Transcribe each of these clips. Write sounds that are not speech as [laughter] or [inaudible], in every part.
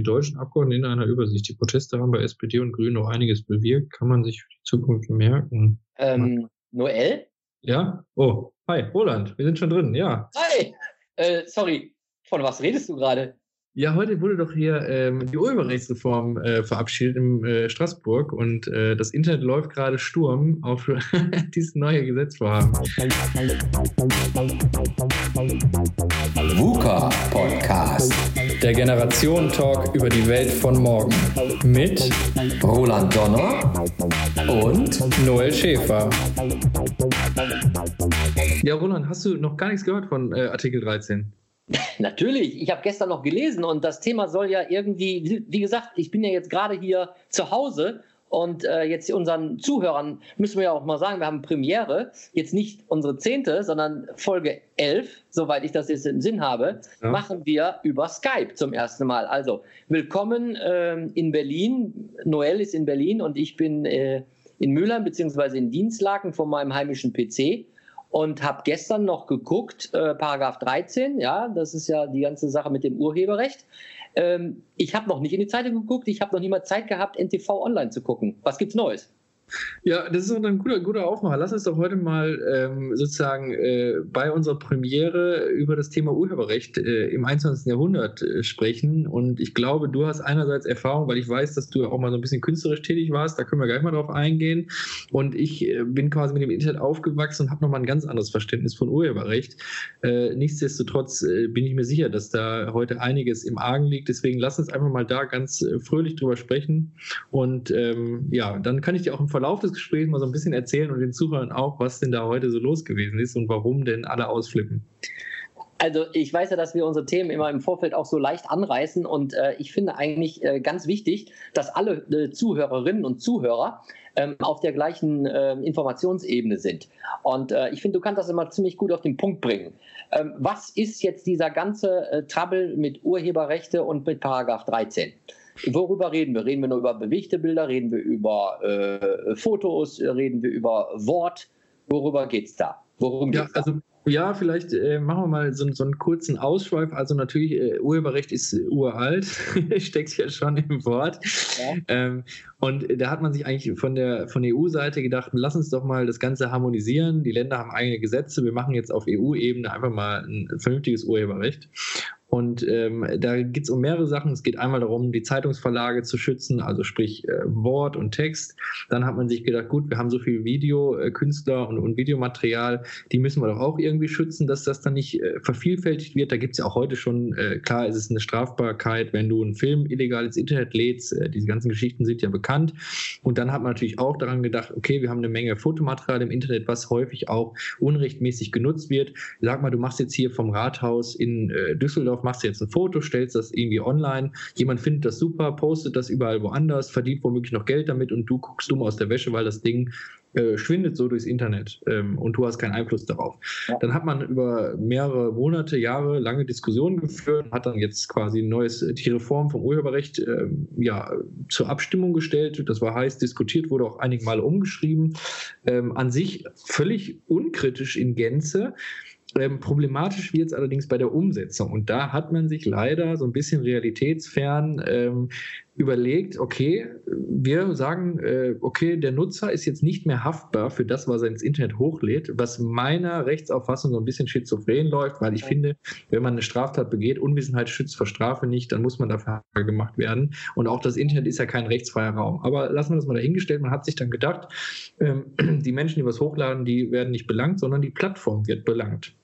die deutschen Abgeordneten in einer Übersicht. Die Proteste haben bei SPD und Grünen noch einiges bewirkt. Kann man sich für die Zukunft merken? Ähm, Noel? Ja? Oh, hi, Roland, wir sind schon drin, ja. Hi! Äh, sorry, von was redest du gerade? Ja, heute wurde doch hier ähm, die Urheberrechtsreform äh, verabschiedet in äh, Straßburg und äh, das Internet läuft gerade Sturm auf [laughs] dieses neue Gesetzvorhaben. VUCA Podcast. Der Generation-Talk über die Welt von morgen. Mit Roland Donner und Noel Schäfer. Ja, Roland, hast du noch gar nichts gehört von äh, Artikel 13? [laughs] Natürlich, ich habe gestern noch gelesen und das Thema soll ja irgendwie, wie gesagt, ich bin ja jetzt gerade hier zu Hause und äh, jetzt unseren Zuhörern müssen wir ja auch mal sagen, wir haben Premiere, jetzt nicht unsere zehnte, sondern Folge 11, soweit ich das jetzt im Sinn habe, ja. machen wir über Skype zum ersten Mal. Also willkommen äh, in Berlin. Noel ist in Berlin und ich bin äh, in Mülheim beziehungsweise in Dienstlaken von meinem heimischen PC und habe gestern noch geguckt, äh, Paragraph 13, ja, das ist ja die ganze Sache mit dem Urheberrecht. Ähm, ich habe noch nicht in die Zeitung geguckt, ich habe noch nie mal Zeit gehabt, NTV online zu gucken. Was gibt's Neues? Ja, das ist ein guter, guter Aufmacher. Lass uns doch heute mal ähm, sozusagen äh, bei unserer Premiere über das Thema Urheberrecht äh, im 21. Jahrhundert äh, sprechen. Und ich glaube, du hast einerseits Erfahrung, weil ich weiß, dass du auch mal so ein bisschen künstlerisch tätig warst. Da können wir gleich mal drauf eingehen. Und ich äh, bin quasi mit dem Internet aufgewachsen und habe nochmal ein ganz anderes Verständnis von Urheberrecht. Äh, nichtsdestotrotz äh, bin ich mir sicher, dass da heute einiges im Argen liegt. Deswegen lass uns einfach mal da ganz fröhlich drüber sprechen. Und ähm, ja, dann kann ich dir auch im Verlauf Verlauf des Gesprächs mal so ein bisschen erzählen und den Zuhörern auch, was denn da heute so los gewesen ist und warum denn alle ausflippen. Also ich weiß ja, dass wir unsere Themen immer im Vorfeld auch so leicht anreißen und äh, ich finde eigentlich äh, ganz wichtig, dass alle äh, Zuhörerinnen und Zuhörer ähm, auf der gleichen äh, Informationsebene sind. Und äh, ich finde, du kannst das immer ziemlich gut auf den Punkt bringen. Ähm, was ist jetzt dieser ganze äh, Trouble mit Urheberrechte und mit Paragraph 13? Worüber reden wir? Reden wir nur über bewegte Bilder? Reden wir über äh, Fotos? Reden wir über Wort? Worüber geht es da? Worum ja, also ja, vielleicht äh, machen wir mal so, so, einen kurzen Ausschweif. Also natürlich, äh, Urheberrecht ist äh, uralt, [laughs] steckt ja schon im Wort. Ja. Ähm, und da hat man sich eigentlich von der, von der EU-Seite gedacht, lass uns doch mal das Ganze harmonisieren. Die Länder haben eigene Gesetze. Wir machen jetzt auf EU-Ebene einfach mal ein vernünftiges Urheberrecht. Und ähm, da geht es um mehrere Sachen. Es geht einmal darum, die Zeitungsverlage zu schützen, also sprich äh, Wort und Text. Dann hat man sich gedacht, gut, wir haben so viel Videokünstler äh, und, und, Videomaterial, die müssen wir doch auch irgendwie schützen, dass das dann nicht äh, vervielfältigt wird. Da gibt es ja auch heute schon, äh, klar, es ist eine Strafbarkeit, wenn du einen Film illegal ins Internet lädst. Äh, diese ganzen Geschichten sind ja bekannt. Und dann hat man natürlich auch daran gedacht, okay, wir haben eine Menge Fotomaterial im Internet, was häufig auch unrechtmäßig genutzt wird. Sag mal, du machst jetzt hier vom Rathaus in äh, Düsseldorf drauf, machst jetzt ein Foto, stellst das irgendwie online, jemand findet das super, postet das überall woanders, verdient womöglich noch Geld damit und du guckst dumm aus der Wäsche, weil das Ding äh, schwindet so durchs Internet ähm, und du hast keinen Einfluss darauf. Ja. Dann hat man über mehrere Monate, Jahre lange Diskussionen geführt und hat dann jetzt quasi ein neues, die Reform vom Urheberrecht äh, ja, zur Abstimmung gestellt. Das war heiß diskutiert, wurde auch einige Male umgeschrieben. Ähm, an sich völlig unkritisch in Gänze. Ähm, problematisch wird es allerdings bei der Umsetzung. Und da hat man sich leider so ein bisschen realitätsfern ähm, überlegt, okay, wir sagen, äh, okay, der Nutzer ist jetzt nicht mehr haftbar für das, was er ins Internet hochlädt, was meiner Rechtsauffassung so ein bisschen schizophren läuft, weil ich finde, wenn man eine Straftat begeht, Unwissenheit schützt vor Strafe nicht, dann muss man dafür gemacht werden. Und auch das Internet ist ja kein rechtsfreier Raum. Aber lassen wir das mal dahingestellt. Man hat sich dann gedacht, ähm, [clears throat] die Menschen, die was hochladen, die werden nicht belangt, sondern die Plattform wird belangt.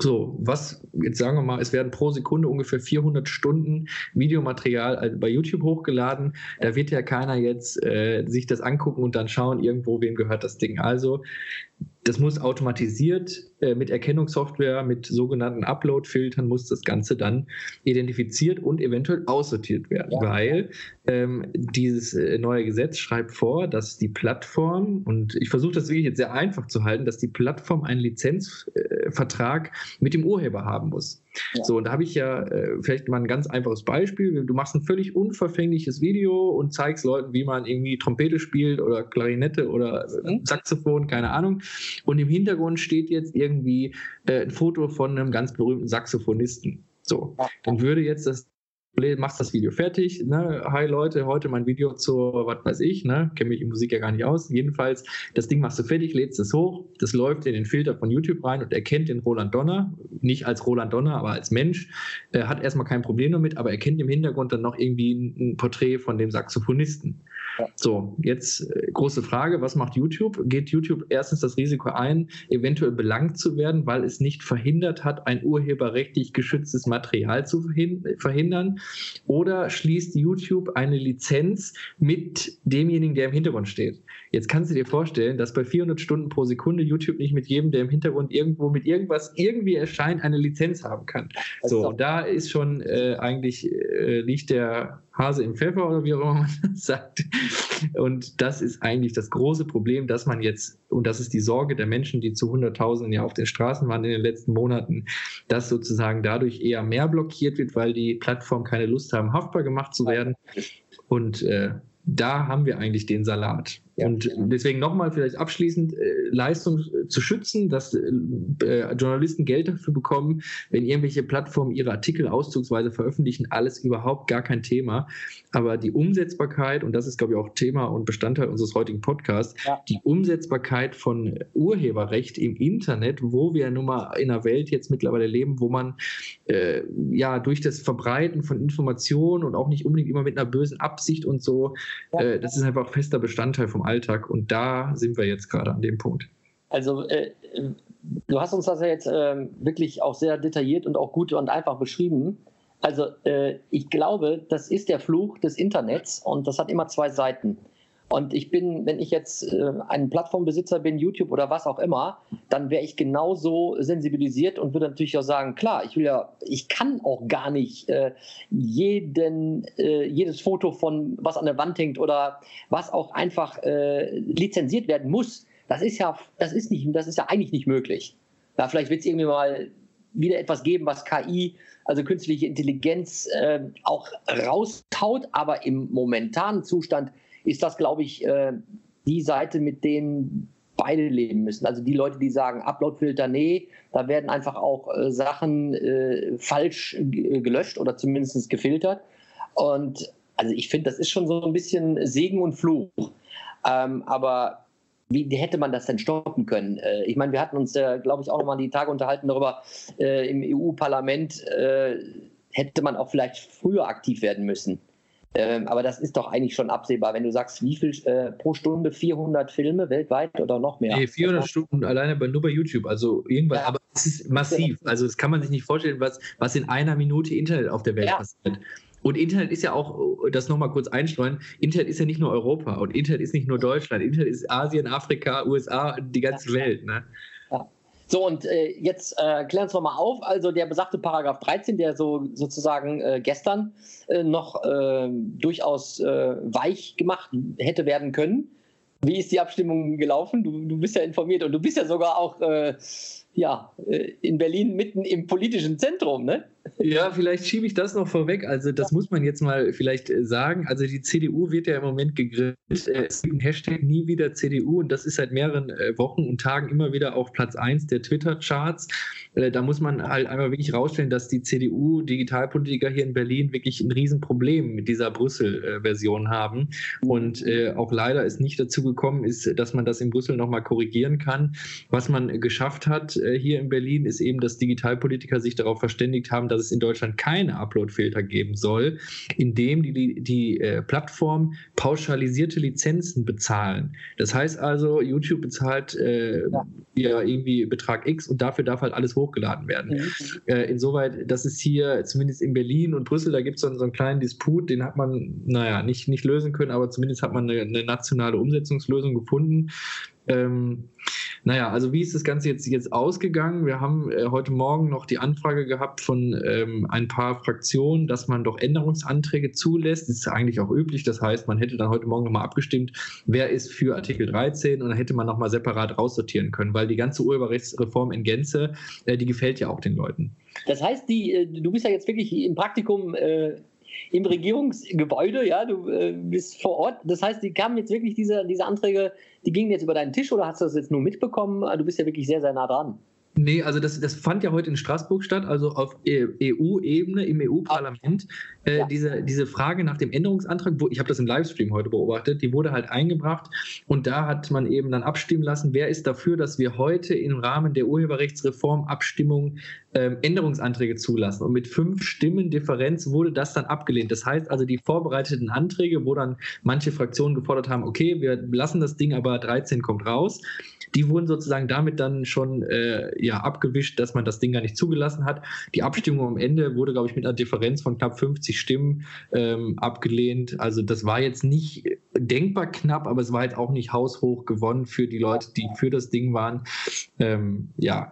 So, was, jetzt sagen wir mal, es werden pro Sekunde ungefähr 400 Stunden Videomaterial bei YouTube hochgeladen. Da wird ja keiner jetzt äh, sich das angucken und dann schauen, irgendwo, wem gehört das Ding. Also das muss automatisiert äh, mit Erkennungssoftware, mit sogenannten Upload-Filtern muss das Ganze dann identifiziert und eventuell aussortiert werden, ja. weil ähm, dieses äh, neue Gesetz schreibt vor, dass die Plattform, und ich versuche das wirklich jetzt sehr einfach zu halten, dass die Plattform einen Lizenzvertrag äh, mit dem Urheber haben muss. Ja. So, und da habe ich ja äh, vielleicht mal ein ganz einfaches Beispiel. Du machst ein völlig unverfängliches Video und zeigst Leuten, wie man irgendwie Trompete spielt oder Klarinette oder mhm. Saxophon, keine Ahnung. Und im Hintergrund steht jetzt irgendwie äh, ein Foto von einem ganz berühmten Saxophonisten. So, dann würde jetzt das machst das Video fertig, ne? Hi Leute, heute mein Video zur, was weiß ich, ne? Kenne mich in Musik ja gar nicht aus. Jedenfalls, das Ding machst du fertig, lädst es hoch, das läuft in den Filter von YouTube rein und erkennt den Roland Donner, nicht als Roland Donner, aber als Mensch, er hat erstmal kein Problem damit, aber er kennt im Hintergrund dann noch irgendwie ein Porträt von dem Saxophonisten. So, jetzt äh, große Frage, was macht YouTube? Geht YouTube erstens das Risiko ein, eventuell belangt zu werden, weil es nicht verhindert hat, ein urheberrechtlich geschütztes Material zu verhindern? Oder schließt YouTube eine Lizenz mit demjenigen, der im Hintergrund steht? Jetzt kannst du dir vorstellen, dass bei 400 Stunden pro Sekunde YouTube nicht mit jedem, der im Hintergrund irgendwo mit irgendwas irgendwie erscheint, eine Lizenz haben kann. So, da ist schon äh, eigentlich äh, liegt der Hase im Pfeffer oder wie auch immer man [laughs] das sagt. Und das ist eigentlich das große Problem, dass man jetzt, und das ist die Sorge der Menschen, die zu Hunderttausenden ja auf den Straßen waren in den letzten Monaten, dass sozusagen dadurch eher mehr blockiert wird, weil die Plattformen keine Lust haben, haftbar gemacht zu werden. Und äh, da haben wir eigentlich den Salat. Ja, und genau. deswegen nochmal vielleicht abschließend, äh, Leistung zu schützen, dass äh, Journalisten Geld dafür bekommen, wenn irgendwelche Plattformen ihre Artikel auszugsweise veröffentlichen, alles überhaupt gar kein Thema. Aber die Umsetzbarkeit, und das ist, glaube ich, auch Thema und Bestandteil unseres heutigen Podcasts, ja. die Umsetzbarkeit von Urheberrecht im Internet, wo wir nun mal in einer Welt jetzt mittlerweile leben, wo man äh, ja durch das Verbreiten von Informationen und auch nicht unbedingt immer mit einer bösen Absicht und so, ja. äh, das ist einfach fester Bestandteil vom Alltag. Und da sind wir jetzt gerade an dem Punkt. Also äh, du hast uns das ja jetzt äh, wirklich auch sehr detailliert und auch gut und einfach beschrieben. Also äh, ich glaube, das ist der Fluch des Internets und das hat immer zwei Seiten. Und ich bin, wenn ich jetzt äh, ein Plattformbesitzer bin, YouTube oder was auch immer, dann wäre ich genauso sensibilisiert und würde natürlich auch sagen, klar, ich will ja, ich kann auch gar nicht äh, jeden, äh, jedes Foto von was an der Wand hängt oder was auch einfach äh, lizenziert werden muss. Das ist ja, das ist nicht, das ist ja eigentlich nicht möglich. Da vielleicht wird es irgendwie mal wieder etwas geben, was KI, also künstliche Intelligenz, äh, auch raustaut, aber im momentanen Zustand ist das, glaube ich, äh, die Seite, mit denen beide leben müssen. Also die Leute, die sagen, Uploadfilter, nee, da werden einfach auch äh, Sachen äh, falsch gelöscht oder zumindest gefiltert. Und also ich finde, das ist schon so ein bisschen Segen und Fluch. Ähm, aber wie hätte man das denn stoppen können? Äh, ich meine, wir hatten uns, äh, glaube ich, auch nochmal die Tage unterhalten darüber, äh, im EU-Parlament äh, hätte man auch vielleicht früher aktiv werden müssen. Ähm, aber das ist doch eigentlich schon absehbar, wenn du sagst, wie viel äh, pro Stunde 400 Filme weltweit oder noch mehr? Nee, 400 Stunden alleine bei, nur bei YouTube. Also irgendwann, ja. aber es ist massiv. Also das kann man sich nicht vorstellen, was, was in einer Minute Internet auf der Welt ja. passiert. Und Internet ist ja auch, das nochmal kurz einstreuen, Internet ist ja nicht nur Europa und Internet ist nicht nur Deutschland, Internet ist Asien, Afrika, USA, die ganze ja. Welt. Ne? So, und äh, jetzt äh, klären wir mal auf. Also der besagte Paragraph 13, der so sozusagen äh, gestern äh, noch äh, durchaus äh, weich gemacht hätte werden können. Wie ist die Abstimmung gelaufen? Du, du bist ja informiert und du bist ja sogar auch ja, in Berlin mitten im politischen Zentrum, ne? Ja, vielleicht schiebe ich das noch vorweg. Also, das muss man jetzt mal vielleicht äh, sagen. Also, die CDU wird ja im Moment gegrillt. Äh, es gibt einen Hashtag nie wieder CDU und das ist seit mehreren äh, Wochen und Tagen immer wieder auf Platz 1 der Twitter-Charts. Da muss man halt einmal wirklich rausstellen, dass die CDU-Digitalpolitiker hier in Berlin wirklich ein Riesenproblem mit dieser Brüssel-Version haben. Und auch leider ist nicht dazu gekommen ist, dass man das in Brüssel nochmal korrigieren kann. Was man geschafft hat hier in Berlin, ist eben, dass Digitalpolitiker sich darauf verständigt haben, dass es in Deutschland keine Upload-Filter geben soll, indem die, die, die äh, Plattform pauschalisierte Lizenzen bezahlen. Das heißt also, YouTube bezahlt äh, ja. ja. irgendwie Betrag X und dafür darf halt alles hochgeladen werden. Mhm. Äh, insoweit, das ist hier zumindest in Berlin und Brüssel, da gibt es so, so, einen kleinen Disput, den hat man, naja, nicht, nicht lösen können, aber zumindest hat man eine, eine nationale Umsetzungslösung gefunden. Ähm, naja, also wie ist das Ganze jetzt, jetzt ausgegangen? Wir haben äh, heute Morgen noch die Anfrage gehabt von ähm, ein paar Fraktionen, dass man doch Änderungsanträge zulässt. Das ist eigentlich auch üblich. Das heißt, man hätte dann heute Morgen nochmal abgestimmt, wer ist für Artikel 13 und dann hätte man nochmal separat raussortieren können, weil die ganze Urheberrechtsreform in Gänze, äh, die gefällt ja auch den Leuten. Das heißt, die, äh, du bist ja jetzt wirklich im Praktikum äh, im Regierungsgebäude, ja, du äh, bist vor Ort. Das heißt, die kamen jetzt wirklich diese, diese Anträge, die gingen jetzt über deinen Tisch oder hast du das jetzt nur mitbekommen? Du bist ja wirklich sehr, sehr nah dran. Nee, also das, das fand ja heute in Straßburg statt, also auf EU-Ebene, im EU-Parlament. Äh, ja. diese, diese Frage nach dem Änderungsantrag, wo, ich habe das im Livestream heute beobachtet, die wurde halt eingebracht und da hat man eben dann abstimmen lassen, wer ist dafür, dass wir heute im Rahmen der Urheberrechtsreform Abstimmung ähm, Änderungsanträge zulassen. Und mit fünf Stimmen Differenz wurde das dann abgelehnt. Das heißt also, die vorbereiteten Anträge, wo dann manche Fraktionen gefordert haben, okay, wir lassen das Ding, aber 13 kommt raus, die wurden sozusagen damit dann schon äh, ja, abgewischt, dass man das Ding gar nicht zugelassen hat. Die Abstimmung am Ende wurde, glaube ich, mit einer Differenz von knapp 50 Stimmen ähm, abgelehnt. Also das war jetzt nicht denkbar knapp, aber es war jetzt auch nicht haushoch gewonnen für die Leute, die für das Ding waren. Ähm, ja,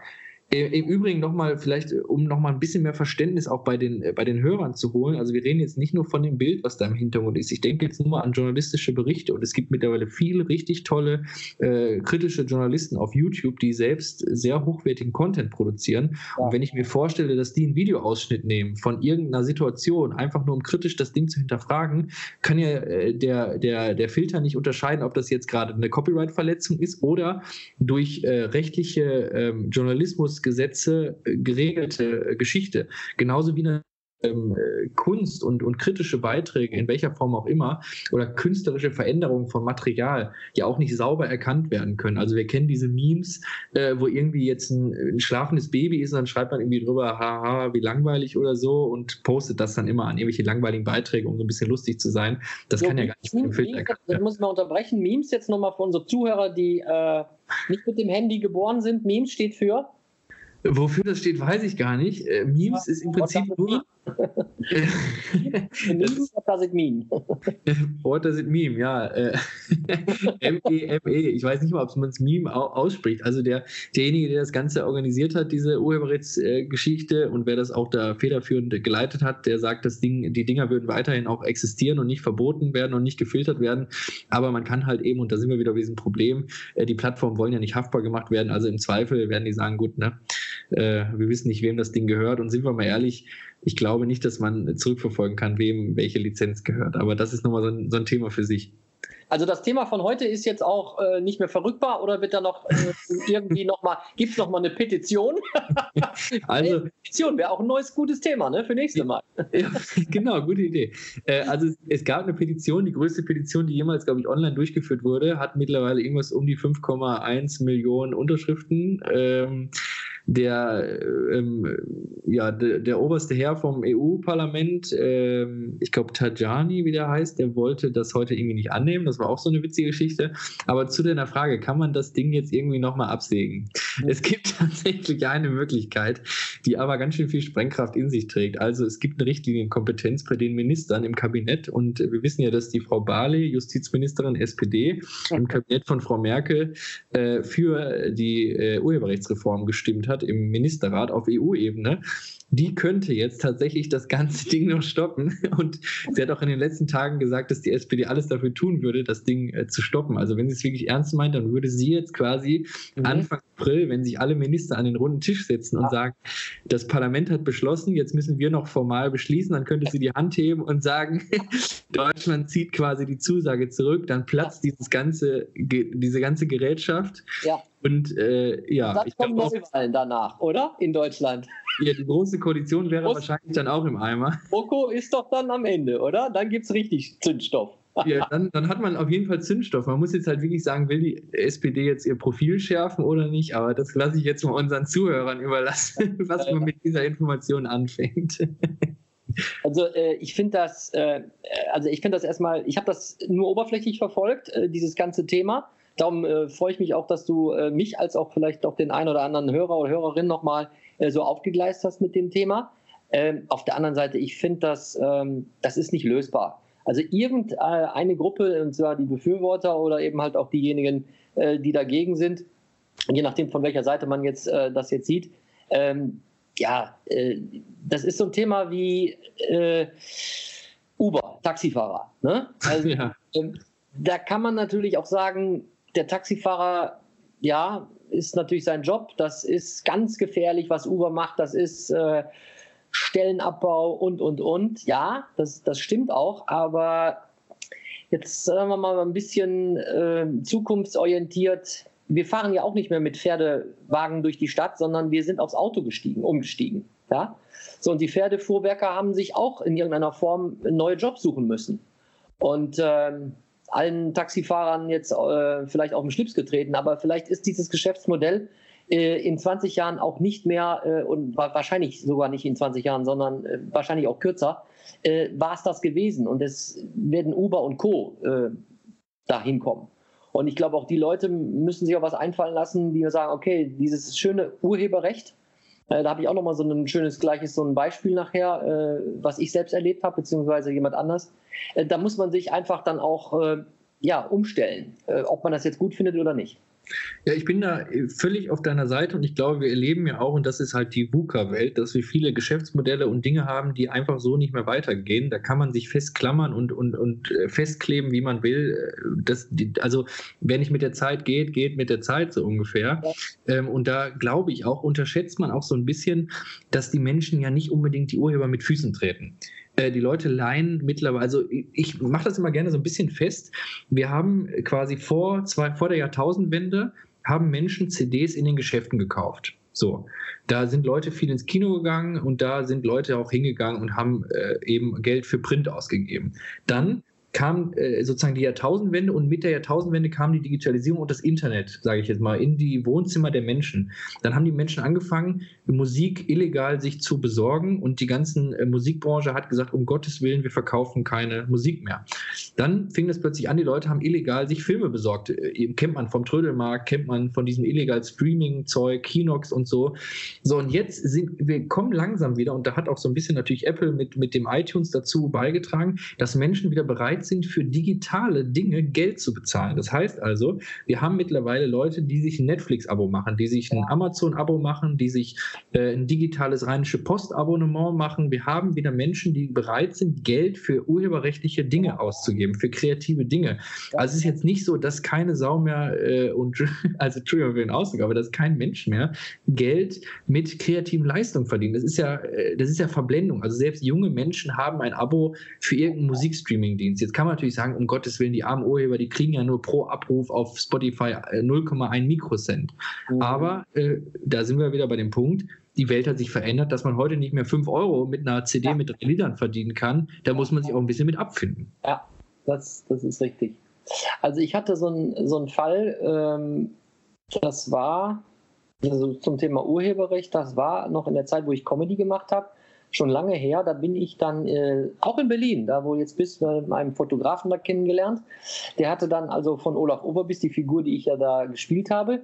Im Übrigen nochmal, vielleicht, äh, um nochmal ein bisschen mehr Verständnis auch bei den, äh, bei den Hörern zu holen. Also, wir reden jetzt nicht nur von dem Bild, was da im Hintergrund ist. Ich denke jetzt nur mal an journalistische Berichte und es gibt mittlerweile viele richtig tolle, äh, kritische Journalisten auf YouTube, die selbst sehr hochwertigen Content produzieren. Ja. Und wenn ich mir vorstelle, dass die einen Videoausschnitt nehmen von irgendeiner Situation, einfach nur um kritisch das Ding zu hinterfragen, kann ja äh, der, der, der Filter nicht unterscheiden, ob das jetzt gerade eine Copyright-Verletzung ist oder durch äh, rechtliche ähm, Journalismus Gesetze äh, geregelte äh, Geschichte. Genauso wie eine ähm, äh, Kunst und, und kritische Beiträge, in welcher Form auch immer, oder künstlerische Veränderungen von Material, die auch nicht sauber erkannt werden können. Also wir kennen diese Memes, äh, wo irgendwie jetzt ein, ein, schlafendes Baby ist und dann schreibt man irgendwie drüber, haha, wie langweilig oder so und postet das dann immer an irgendwelche langweiligen Beiträge, um so ein bisschen lustig zu sein. Das so, kann ja gar nicht dem Filter erkannt werden. muss man unterbrechen. Memes jetzt nochmal für unsere Zuhörer, die äh, nicht mit dem Handy geboren sind. Memes steht für Wofür das steht, weiß ich gar nicht. Äh, Memes ist im Prinzip nur. What does it mean? what does it mean, ja. Äh, [laughs] M-E-M-E. -E. Ich weiß nicht mal, ob man es Meme ausspricht. Also der, derjenige, der das Ganze organisiert hat, diese Urheberrechtsgeschichte und wer das auch da federführend geleitet hat, der sagt, das Ding, die Dinger würden weiterhin auch existieren und nicht verboten werden und nicht gefiltert werden. Aber man kann halt eben, und da sind wir wieder bei diesem Problem, äh, die Plattformen wollen ja nicht haftbar gemacht werden. Also im Zweifel werden die sagen, gut, ne, äh, wir wissen nicht, wem das Ding gehört. Und sind wir mal ehrlich, ich glaube nicht, dass man zurückverfolgen kann, wem welche Lizenz gehört. Aber das ist nochmal so ein, so ein Thema für sich. Also das Thema von heute ist jetzt auch äh, nicht mehr verrückbar oder wird da noch äh, irgendwie [laughs] nochmal, gibt es nochmal eine Petition? [laughs] also, Petition wäre auch ein neues gutes Thema ne, für nächste Mal. [laughs] ja, genau, gute Idee. Äh, also es, es, gab eine Petition, die größte Petition, die jemals, glaube ich, online durchgeführt wurde, hat mittlerweile irgendwas um die 5,1 Millionen Unterschriften. Ähm, der, ähm, ja, der, der, oberste Herr vom EU-Parlament, ähm, ich glaube Tajani, wie der heißt, der wollte das heute irgendwie nicht annehmen. Das war auch so eine witzige Geschichte. Aber zu deiner Frage, kann man das Ding jetzt irgendwie nochmal absägen? Es gibt [laughs] tatsächlich eine Möglichkeit, die aber ganz schön viel Sprengkraft in sich trägt. Also es gibt eine Richtlinienkompetenz bei den Ministern im Kabinett und wir wissen ja, dass die Frau Barley, Justizministerin SPD, im Kabinett von Frau Merkel äh, für die äh, Urheberrechtsreform gestimmt hat hat im Ministerrat auf EU-Ebene, die könnte jetzt tatsächlich das ganze Ding noch stoppen. [laughs] Und sie hat auch in den letzten Tagen gesagt, dass die SPD alles dafür tun würde, das Ding äh, zu stoppen. Also wenn sie es wirklich ernst meint, dann würde sie jetzt quasi mhm. Anfang April, wenn sich alle Minister an den runden Tisch setzen und sagen, das Parlament hat beschlossen, jetzt müssen wir noch formal beschließen, dann könnte sie die Hand heben und sagen, [laughs] Deutschland zieht quasi die Zusage zurück, dann platzt dieses ganze, diese ganze Gerätschaft. Ja. Und äh, ja, dann kommen Neuwahlen danach, oder? In Deutschland. Ja, die große Koalition wäre Groß wahrscheinlich dann auch im Eimer. Boko ist doch dann am Ende, oder? Dann gibt es richtig Zündstoff. Ja, dann, dann, hat man auf jeden Fall Zündstoff. Man muss jetzt halt wirklich sagen, will die SPD jetzt ihr Profil schärfen oder nicht? Aber das lasse ich jetzt mal unseren Zuhörern überlassen, [laughs] was man mit dieser Information anfängt. [laughs] Also äh, ich finde das, äh, also ich finde das erstmal, ich habe das nur oberflächlich verfolgt, äh, dieses ganze Thema. Darum äh, freue ich mich auch, dass du äh, mich als auch vielleicht auch den einen oder anderen Hörer oder Hörerin nochmal so aufgegleist hast mit dem Thema. Ähm, auf der anderen Seite, ich finde das, ähm, das ist nicht lösbar. Also irgendeine Gruppe, und zwar die Befürworter oder eben halt auch diejenigen, äh, die dagegen sind, je nachdem von welcher Seite man jetzt äh, das jetzt sieht, ähm, ja, äh, das ist so ein Thema wie äh, Uber, Taxifahrer. Ne? Also, [laughs] ja. da kann man natürlich auch sagen, der Taxifahrer, ja, ist natürlich sein Job. Das ist ganz gefährlich, was Uber macht. Das ist äh, Stellenabbau und, und, und. Ja, das, das stimmt auch. Aber jetzt sagen wir mal ein bisschen äh, zukunftsorientiert. wir fahren ja auch nicht mehr mit Pferdewagen durch die Stadt, sondern wir sind aufs Auto gestiegen, umgestiegen. Ja? So, und die Pferdefuhrwerker haben sich auch in irgendeiner Form neue Jobs suchen müssen. Und ähm, allen Taxifahrern jetzt äh, vielleicht auf den Schlips getreten, aber vielleicht ist dieses Geschäftsmodell äh, in 20 Jahren auch nicht mehr äh, und wahrscheinlich sogar nicht in 20 Jahren, sondern äh, wahrscheinlich auch kürzer, äh, war es das gewesen. Und es werden Uber und Co. Äh, dahin kommen. Und ich glaube, auch die Leute müssen sich auch was einfallen lassen, die sagen, okay, dieses schöne Urheberrecht, äh, da habe ich auch nochmal so ein schönes gleiches so ein Beispiel nachher, äh, was ich selbst erlebt habe, beziehungsweise jemand anders. Äh, da muss man sich einfach dann auch äh, ja, umstellen, äh, ob man das jetzt gut findet oder nicht. Ja, ich bin da völlig auf deiner Seite und ich glaube, wir erleben ja auch, und das ist halt die VUCA-Welt, dass wir viele Geschäftsmodelle und Dinge haben, die einfach so nicht mehr weitergehen. Da kann man sich festklammern und, und, und äh, festkleben, wie man will. Das, also, wer nicht mit der Zeit geht, geht mit der Zeit so ungefähr. Ja. Ähm, und da glaube ich auch, unterschätzt man auch so ein bisschen, dass die Menschen ja nicht unbedingt die Urheber mit Füßen treten. Äh, die Leute leihen mittlerweile, also ich mache das immer gerne so ein bisschen fest. Wir haben quasi vor, zwei, vor der Jahrtausendwende haben Menschen CDs in den Geschäften gekauft. So, da sind Leute viel ins Kino gegangen und da sind Leute auch hingegangen und haben äh, eben Geld für Print ausgegeben. Dann kam äh, sozusagen die Jahrtausendwende und mit der Jahrtausendwende kam die Digitalisierung und das Internet, sage ich jetzt mal, in die Wohnzimmer der Menschen. Dann haben die Menschen angefangen, Musik illegal sich zu besorgen und die ganzen äh, Musikbranche hat gesagt, um Gottes Willen, wir verkaufen keine Musik mehr. Dann fing das plötzlich an, die Leute haben illegal sich Filme besorgt. Äh, kennt man vom Trödelmarkt, kennt man von diesem illegal Streaming-Zeug, Kinox und so. So, und jetzt sind wir kommen langsam wieder und da hat auch so ein bisschen natürlich Apple mit, mit dem iTunes dazu beigetragen, dass Menschen wieder bereit bereit sind, für digitale Dinge Geld zu bezahlen. Das heißt also, wir haben mittlerweile Leute, die sich ein Netflix-Abo machen, die sich ein Amazon-Abo machen, die sich äh, ein digitales rheinische Post-Abonnement machen. Wir haben wieder Menschen, die bereit sind, Geld für urheberrechtliche Dinge auszugeben, für kreative Dinge. Also es ist jetzt nicht so, dass keine Sau mehr äh, und [laughs] also Entschuldigung für den Ausdruck, aber dass kein Mensch mehr Geld mit kreativen Leistungen verdient. Das ist ja, äh, das ist ja Verblendung. Also selbst junge Menschen haben ein Abo für irgendeinen Musikstreaming-Dienst. Jetzt kann man natürlich sagen, um Gottes Willen, die armen Urheber, die kriegen ja nur pro Abruf auf Spotify 0,1 äh, Mikrocent. Mhm. Aber äh, da sind wir wieder bei dem Punkt, die Welt hat sich verändert, dass man heute nicht mehr 5 Euro mit einer CD ja. mit drei Liedern verdienen kann. Da muss man sich auch ein bisschen mit abfinden. Ja, das, das ist richtig. Also ich hatte so einen so Fall, ähm, das war also zum Thema Urheberrecht, das war noch in der Zeit, wo ich Comedy gemacht habe schon lange her. Da bin ich dann äh, auch in Berlin, da wo jetzt bist, mit einem Fotografen da kennengelernt. Der hatte dann also von Olaf Oberbiss die Figur, die ich ja da gespielt habe.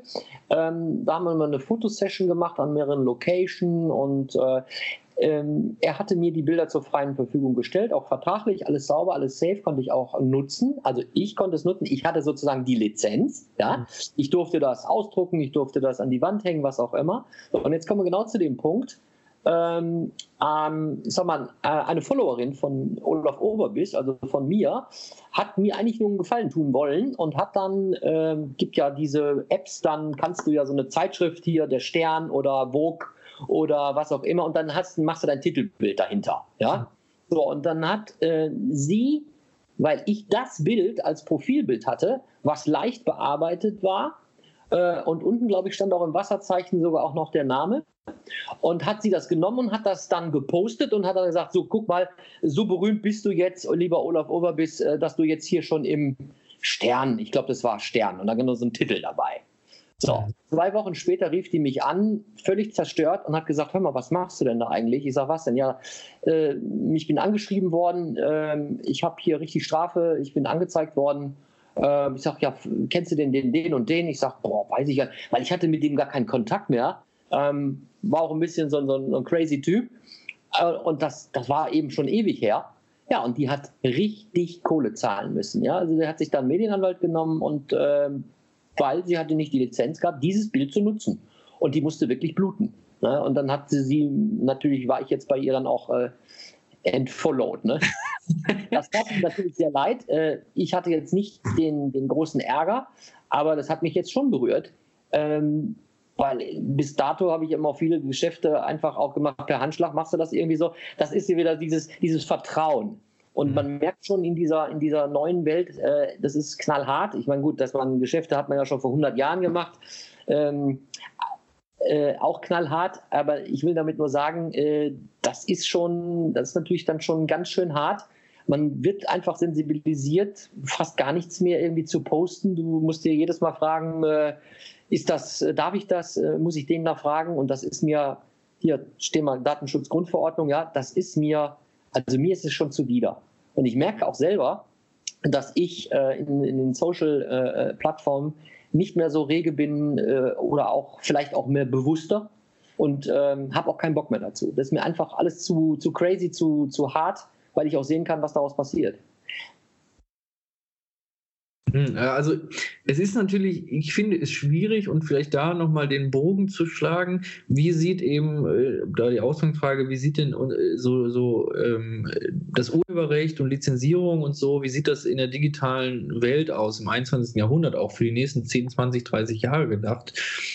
Ähm, da haben wir mal eine Fotosession gemacht an mehreren Locations und äh, ähm, er hatte mir die Bilder zur freien Verfügung gestellt, auch vertraglich, alles sauber, alles safe, konnte ich auch nutzen. Also ich konnte es nutzen, ich hatte sozusagen die Lizenz, ja. Mhm. Ich durfte das ausdrucken, ich durfte das an die Wand hängen, was auch immer. Und jetzt kommen wir genau zu dem Punkt, ähm, ähm, sag mal, äh, eine Followerin von Olaf Oberbiss, also von mir, hat mir eigentlich nur einen Gefallen tun wollen und hat dann, äh, gibt ja diese Apps, dann kannst du ja so eine Zeitschrift hier, der Stern oder Vogue oder was auch immer, und dann hast, machst du dein Titelbild dahinter. Ja? So, und dann hat äh, sie, weil ich das Bild als Profilbild hatte, was leicht bearbeitet war, und unten, glaube ich, stand auch im Wasserzeichen sogar auch noch der Name. Und hat sie das genommen und hat das dann gepostet und hat dann gesagt: So, guck mal, so berühmt bist du jetzt, lieber Olaf Overbiss, äh, dass du jetzt hier schon im Stern, ich glaube, das war Stern, und da genau so ein Titel dabei. So, zwei Wochen später rief die mich an, völlig zerstört und hat gesagt: Hör mal, was machst du denn da eigentlich? Ich sage: Was denn? Ja, äh, ich bin angeschrieben worden, äh, ich habe hier richtig Strafe, ich bin angezeigt worden äh, ich sage, ja, kennst du denn den, den und den? Ich sage, boah, weiß ich ja, weil ich hatte mit dem gar keinen Kontakt mehr. Ähm, war auch ein bisschen so, so, so ein crazy Typ. Äh, und das, das war eben schon ewig her. Ja, und die hat richtig Kohle zahlen müssen. Ja, also der hat sich dann Medienanwalt genommen und äh, weil sie hatte nicht die Lizenz gehabt, dieses Bild zu nutzen. Und die musste wirklich bluten. Ne? Und dann hat sie sie, natürlich war ich jetzt bei ihr dann auch äh, entfollowed. Ne? Das tat mir natürlich sehr leid. Äh, ich hatte jetzt nicht den, den großen Ärger, aber das hat mich jetzt schon berührt. Ähm, weil bis dato habe ich immer viele Geschäfte einfach auch gemacht per Handschlag. Machst du das irgendwie so? Das ist ja wieder dieses, dieses Vertrauen. Und mhm. man merkt schon in dieser, in dieser neuen Welt, äh, das ist knallhart. Ich meine, gut, dass man Geschäfte hat man ja schon vor 100 Jahren gemacht. Ähm, äh, auch knallhart, aber ich will damit nur sagen, äh, das ist schon, das ist natürlich dann schon ganz schön hart. Man wird einfach sensibilisiert, fast gar nichts mehr irgendwie zu posten. Du musst dir jedes Mal fragen, äh, ist das, äh, darf ich das, äh, muss ich den da fragen? Und das ist mir, hier stehen mal Datenschutzgrundverordnung, ja, das ist mir, also mir ist es schon zuwider. Und ich merke auch selber, dass ich in, in, den Social-Plattformen nicht mehr so rege bin äh, oder auch vielleicht auch mehr bewusster und ähm, habe auch keinen Bock mehr dazu. Das ist mir einfach alles zu, zu crazy, zu, zu hart, weil ich auch sehen kann, was daraus passiert. Hm, äh, also es ist natürlich, ich finde es schwierig und vielleicht da nochmal den Bogen zu schlagen. Wie sieht eben, äh, da die Ausgangsfrage, wie sieht denn äh, so, so ähm, das Urheberrecht und Lizenzierung und so, wie sieht das in der digitalen Welt aus im 21. Jahrhundert, auch für die nächsten 10, 20, 30 Jahre gedacht?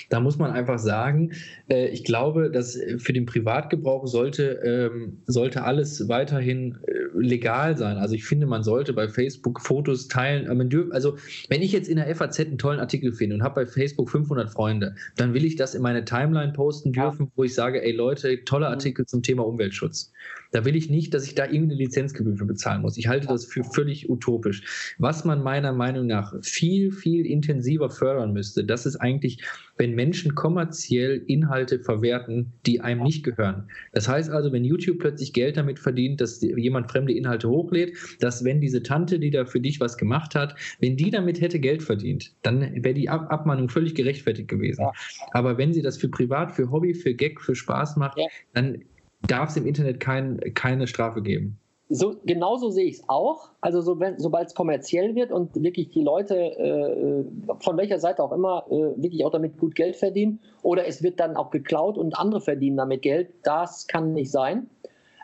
Da muss man einfach sagen, ich glaube, dass für den Privatgebrauch sollte, ähm, sollte alles weiterhin legal sein. Also ich finde, man sollte bei Facebook Fotos teilen, also also, wenn ich jetzt in der FAZ einen tollen Artikel finde und habe bei Facebook 500 Freunde, dann will ich das in meine Timeline posten dürfen, ja. wo ich sage, ey Leute, toller mhm. Artikel zum Thema Umweltschutz. Da will ich nicht, dass ich da irgendeine Lizenzgebühr für bezahlen muss. Ich halte das für völlig utopisch. Was man meiner Meinung nach viel, viel intensiver fördern müsste, das ist eigentlich, wenn Menschen kommerziell Inhalte verwerten, die einem nicht gehören. Das heißt also, wenn YouTube plötzlich Geld damit verdient, dass jemand fremde Inhalte hochlädt, dass wenn diese Tante, die da für dich was gemacht hat, wenn die damit hätte Geld verdient, dann wäre die Ab Abmahnung völlig gerechtfertigt gewesen. Aber wenn sie das für privat, für Hobby, für Gag, für Spaß macht, dann darf es im Internet kein, keine Strafe geben. So, genauso sehe ich es auch. Also so, sobald es kommerziell wird und wirklich die Leute, äh, von welcher Seite auch immer, äh, wirklich auch damit gut Geld verdienen oder es wird dann auch geklaut und andere verdienen damit Geld, das kann nicht sein.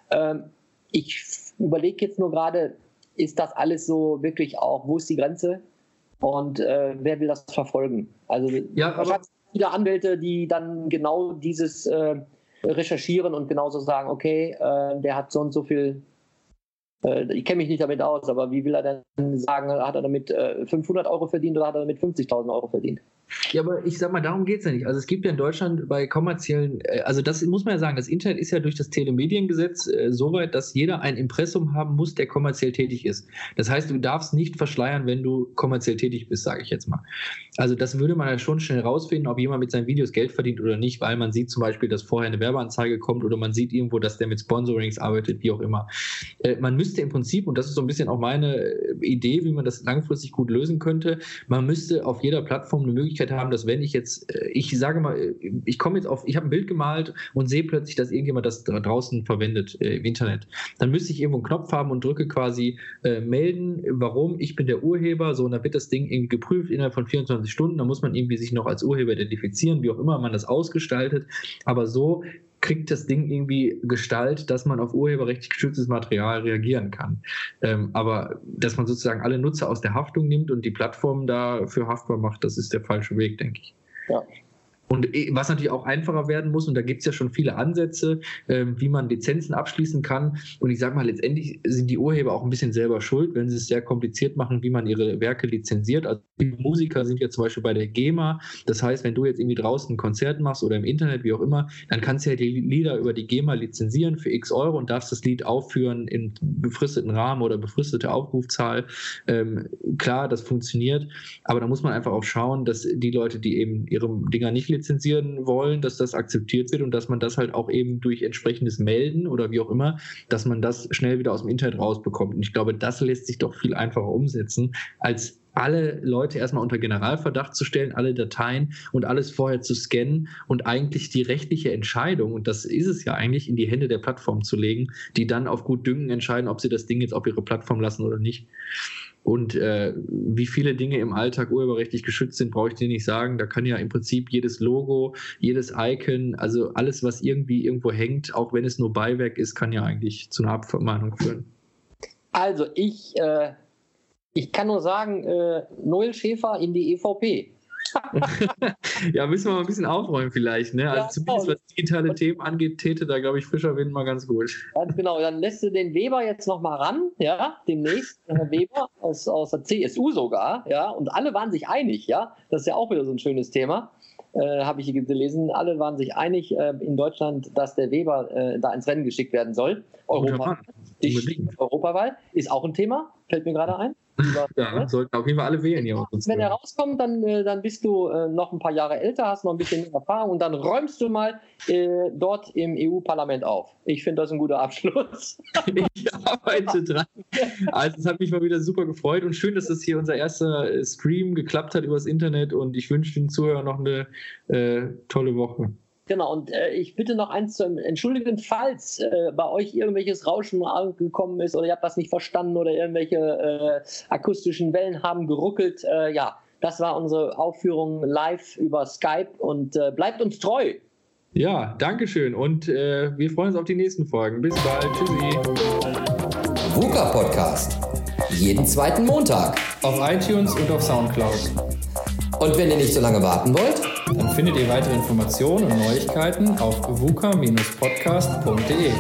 Ähm, ich überlege jetzt nur gerade, ist das alles so wirklich auch, wo ist die Grenze und äh, wer will das verfolgen? Also ja, wahrscheinlich viele Anwälte, die dann genau dieses äh, recherchieren und genauso sagen, okay, äh, der hat so und so viel, äh, ich kenne mich nicht damit aus, aber wie will er denn sagen, hat er damit äh, 500 Euro verdient oder hat er damit 50.000 Euro verdient? Ja, aber ich sag mal, darum geht es ja nicht. Also es gibt ja in Deutschland bei kommerziellen, äh, also das muss man ja sagen, das Internet ist ja durch das Telemediengesetz äh, so weit, dass jeder ein Impressum haben muss, der kommerziell tätig ist. Das heißt, du darfst nicht verschleiern, wenn du kommerziell tätig bist, sage ich jetzt mal. Also das würde man ja schon schnell rausfinden, ob jemand mit seinen Videos Geld verdient oder nicht, weil man sieht zum Beispiel, dass vorher eine Werbeanzeige kommt oder man sieht irgendwo, dass der mit Sponsorings arbeitet, wie auch immer. Äh, man müsste im Prinzip, und das ist so ein bisschen auch meine Idee, wie man das langfristig gut lösen könnte, man müsste auf jeder Plattform eine Möglichkeit Möglichkeit haben, dass wenn ich jetzt, äh, ich sage mal, äh, ich komme jetzt auf, ich habe ein Bild gemalt und sehe plötzlich, dass irgendjemand das draußen verwendet äh, im Internet, dann müsste ich irgendwo einen Knopf haben und drücke quasi äh, melden, warum, ich bin der Urheber, so, und dann wird das Ding irgendwie geprüft innerhalb von 24 Stunden, dann muss man irgendwie sich noch als Urheber identifizieren, wie auch immer man das ausgestaltet, aber so kriegt das Ding irgendwie Gestalt, dass man auf urheberrechtlich geschütztes Material reagieren kann. Ähm, aber dass man sozusagen alle Nutzer aus der Haftung nimmt und die Plattform dafür haftbar macht, das ist der falsche Weg, denke ich. Ja. Und äh, was natürlich auch einfacher werden muss, und da gibt es ja schon viele Ansätze, äh, wie man Lizenzen abschließen kann. Und ich sage mal, letztendlich sind die Urheber auch ein bisschen selber schuld, wenn sie es sehr kompliziert machen, wie man ihre Werke lizenziert. Also die Musiker sind ja zum Beispiel bei der GEMA. Das heißt, wenn du jetzt irgendwie draußen ein Konzert machst oder im Internet, wie auch immer, dann kannst du ja die Lieder über die GEMA lizenzieren für x Euro und darfst das Lied aufführen in befristeten Rahmen oder befristete Aufrufzahl. Ähm, klar, das funktioniert, aber da muss man einfach auch schauen, dass die Leute, die eben ihre Dinger nicht lizenzieren wollen, dass das akzeptiert wird und dass man das halt auch eben durch entsprechendes Melden oder wie auch immer, dass man das schnell wieder aus dem Internet rausbekommt. Und ich glaube, das lässt sich doch viel einfacher umsetzen, als alle Leute erstmal unter Generalverdacht zu stellen, alle Dateien und alles vorher zu scannen und eigentlich die rechtliche Entscheidung, und das ist es ja eigentlich, in die Hände der Plattform zu legen, die dann auf gut Düngen entscheiden, ob sie das Ding jetzt auf ihre Plattform lassen oder nicht. Und äh, wie viele Dinge im Alltag urheberrechtlich geschützt sind, brauche ich dir nicht sagen. Da kann ja im Prinzip jedes Logo, jedes Icon, also alles, was irgendwie irgendwo hängt, auch wenn es nur Beiwerk ist, kann ja eigentlich zu einer Abmahnung führen. Also ich, äh, ich kann nur sagen, äh, Noel Schäfer in die EVP. [laughs] ja, müssen wir mal ein bisschen aufräumen vielleicht. Ne? Also ja, zumindest genau. was digitale Themen angeht, täte da, glaube ich, frischer Wind mal ganz gut. Ganz genau. Dann lässt du den Weber jetzt noch mal ran, ja, demnächst. Herr Weber aus, aus der CSU sogar, ja. Und alle waren sich einig, ja. Das ist ja auch wieder so ein schönes Thema. Äh, habe ich gelesen. Alle waren sich einig äh, in Deutschland, dass der Weber äh, da ins Rennen geschickt werden soll. Europa, die Europawahl ist auch ein Thema, fällt mir gerade ein. Ja, sollten auf jeden Fall alle wählen hier. Wenn er rauskommt, dann, äh, dann bist du äh, noch ein paar Jahre älter, hast noch ein bisschen Erfahrung und dann räumst du mal äh, dort im EU-Parlament auf. Ich finde das ein guter Abschluss. [laughs] ich arbeite dran. Also es hat mich mal wieder super gefreut und schön, dass das hier unser erster äh, Stream geklappt hat übers Internet und ich wünsche den Zuhörern noch eine äh, tolle Woche. Genau, und äh, ich bitte noch eins zu entschuldigen, falls äh, bei euch irgendwelches Rauschen angekommen ist oder ihr habt das nicht verstanden oder irgendwelche äh, akustischen Wellen haben geruckelt. Äh, ja, das war unsere Aufführung live über Skype und äh, bleibt uns treu. Ja, Dankeschön und äh, wir freuen uns auf die nächsten Folgen. Bis bald. Tschüssi. VUCA Podcast. Jeden zweiten Montag. Auf iTunes und auf Soundcloud. Und wenn ihr nicht so lange warten wollt, dann findet ihr weitere Informationen und Neuigkeiten auf vuka-podcast.de.